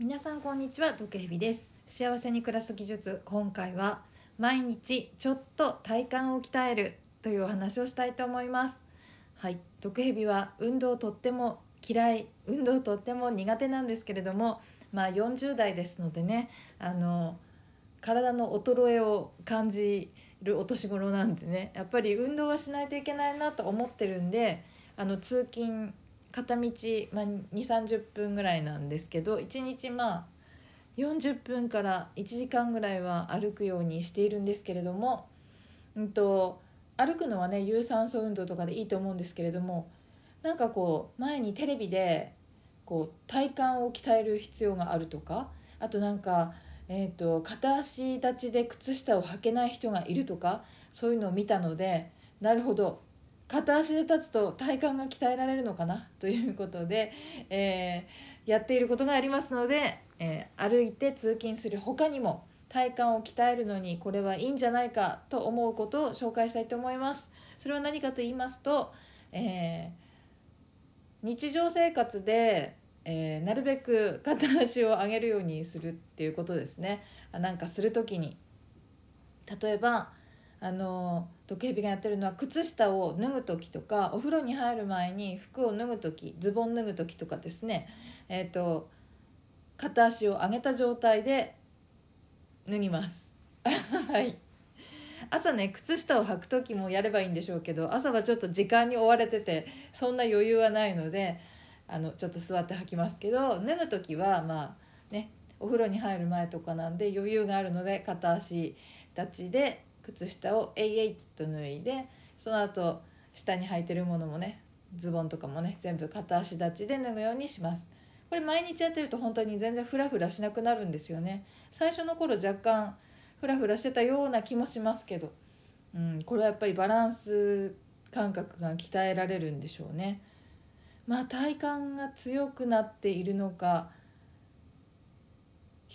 皆さんこんにちは毒蛇です。幸せに暮らす技術今回は毎日ちょっと体幹を鍛えるというお話をしたいと思います。はい毒蛇は運動とっても嫌い運動とっても苦手なんですけれどもまあ40代ですのでねあの体の衰えを感じるお年頃なんでねやっぱり運動はしないといけないなと思ってるんであの通勤片道、まあ、2 3 0分ぐらいなんですけど1日まあ40分から1時間ぐらいは歩くようにしているんですけれども、うんと、歩くのはね有酸素運動とかでいいと思うんですけれどもなんかこう前にテレビでこう体幹を鍛える必要があるとかあとなんか、えーと片足立ちで靴下を履けない人がいるとかそういうのを見たのでなるほど片足で立つと体幹が鍛えられるのかな？ということで、えー、やっていることがありますので、えー、歩いて通勤する他にも体幹を鍛えるのにこれはいいんじゃないかと思うことを紹介したいと思います。それは何かと言いますと、えー、日常生活で、えなるべく片足を上げるようにするっていうことですね。なんかする時に例えばあの時計日がやってるのは靴下を脱ぐ時とかお風呂に入る前に服を脱ぐ時ズボン脱ぐ時とかですね、えーと、片足を上げた状態で脱ぎます。はい。朝ね靴下を履く時もやればいいんでしょうけど朝はちょっと時間に追われててそんな余裕はないのであのちょっと座って履きますけど脱ぐ時はまあねお風呂に入る前とかなんで余裕があるので片足立ちで靴下をえいえいと脱いでその後下に履いてるものもねズボンとかもね全部片足立ちで脱ぐようにします。これ毎日やってると本当に全然フラフラしなくなるんですよね。最初の頃若干フラフラしてたような気もしますけど、うん、これはやっぱりバランス感覚が鍛えられるんでしょうね。まあ体幹が強くなっているのか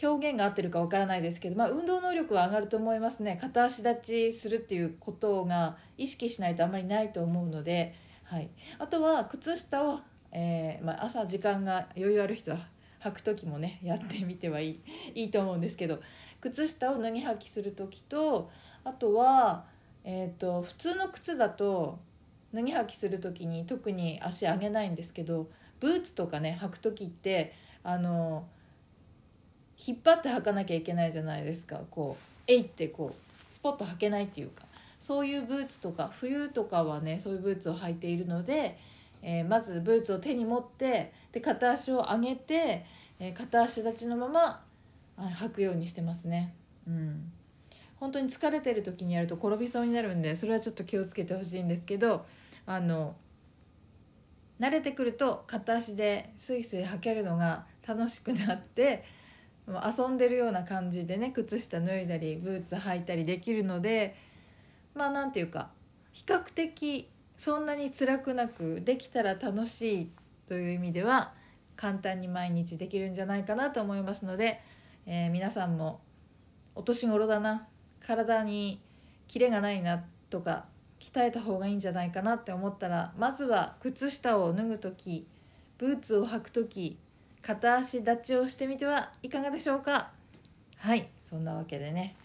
表現が合ってるかわからないですけど、まあ、運動能力は上がると思いますね。片足立ちするっていうことが意識しないとあまりないと思うので、はい、あとは靴下を、えー、まあ、朝時間が余裕ある人は履く時もねやってみてはいいいいと思うんですけど靴下を脱ぎ履きする時とあとは、えーと、普通の靴だと脱ぎ履きする時に特に足上げないんですけどブーツとかね履く時ってあの引っ張って履かなきゃいけないじゃないですか。こうえいってこうスポッと履けないっていうか。そういうブーツとか冬とかはねそういうブーツを履いているので、えー、まずブーツを手に持ってで片足を上げて、えー、片足立ちのまま履くようにしてますね。うん。本当に疲れてる時にやると転びそうになるんでそれはちょっと気をつけてほしいんですけどあの慣れてくると片足でスイスイ履けるのが楽しくなって遊んでるような感じでね靴下脱いだりブーツ履いたりできるのでまあ何て言うか比較的そんなに辛くなくできたら楽しいという意味では簡単に毎日できるんじゃないかなと思いますので、えー、皆さんもお年頃だな体にキレがないなとか鍛えた方がいいんじゃないかなって思ったらまずは靴下を脱ぐ時ブーツを履く時片足立ちをしてみてはいかがでしょうか？はいそんなわけでね。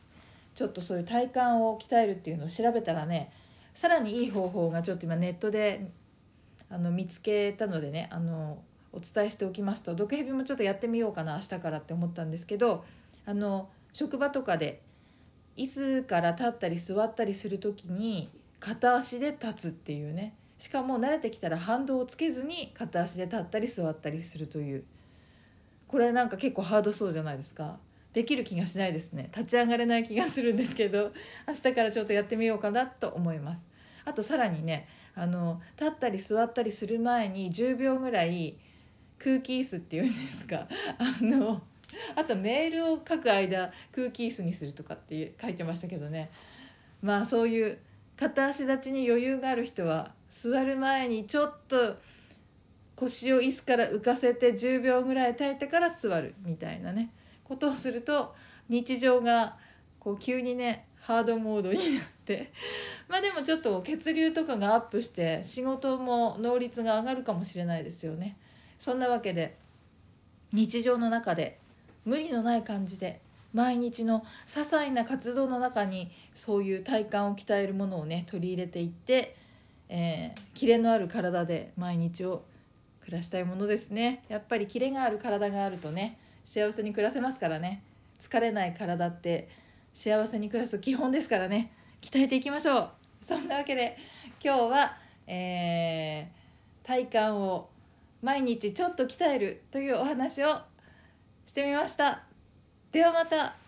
ちょっとそういう体幹を鍛えるっていうのを調べたらねさらにいい方法がちょっと今ネットであの見つけたのでねあのお伝えしておきますと毒蛇もちょっとやってみようかな明日からって思ったんですけどあの職場とかで椅子から立ったり座ったりする時に片足で立つっていうね。しかも慣れてきたら反動をつけずに片足で立ったり座ったりするという。これなんか結構ハードそうじゃないですか。できる気がしないですね。立ち上がれない気がするんですけど明日からちょっとやってみようかなと思います。あとさらにねあの立ったり座ったりする前に10秒ぐらい空気椅子っていうんですか。あのあとメールを書く間空気椅子にするとかって書いてましたけどね。まあそういう片足立ちに余裕がある人は座る前にちょっと腰を椅子から浮かせて10秒ぐらい耐えてから座るみたいなね。ことをすると日常がこう急にねハードモードになって。まあでもちょっと血流とかがアップして仕事も能率が上がるかもしれないですよね。そんなわけで日常の中で無理のない感じで毎日の些細な活動の中にそういう体幹を鍛えるものをね取り入れていって、えー、キレのある体で毎日を暮らしたいものですね。やっぱりキレがある体があるとね幸せに暮らせますからね。疲れない体って幸せに暮らす基本ですからね。鍛えていきましょう。そんなわけで今日は、えー、体幹を毎日ちょっと鍛えるというお話をしてみました。ではまた。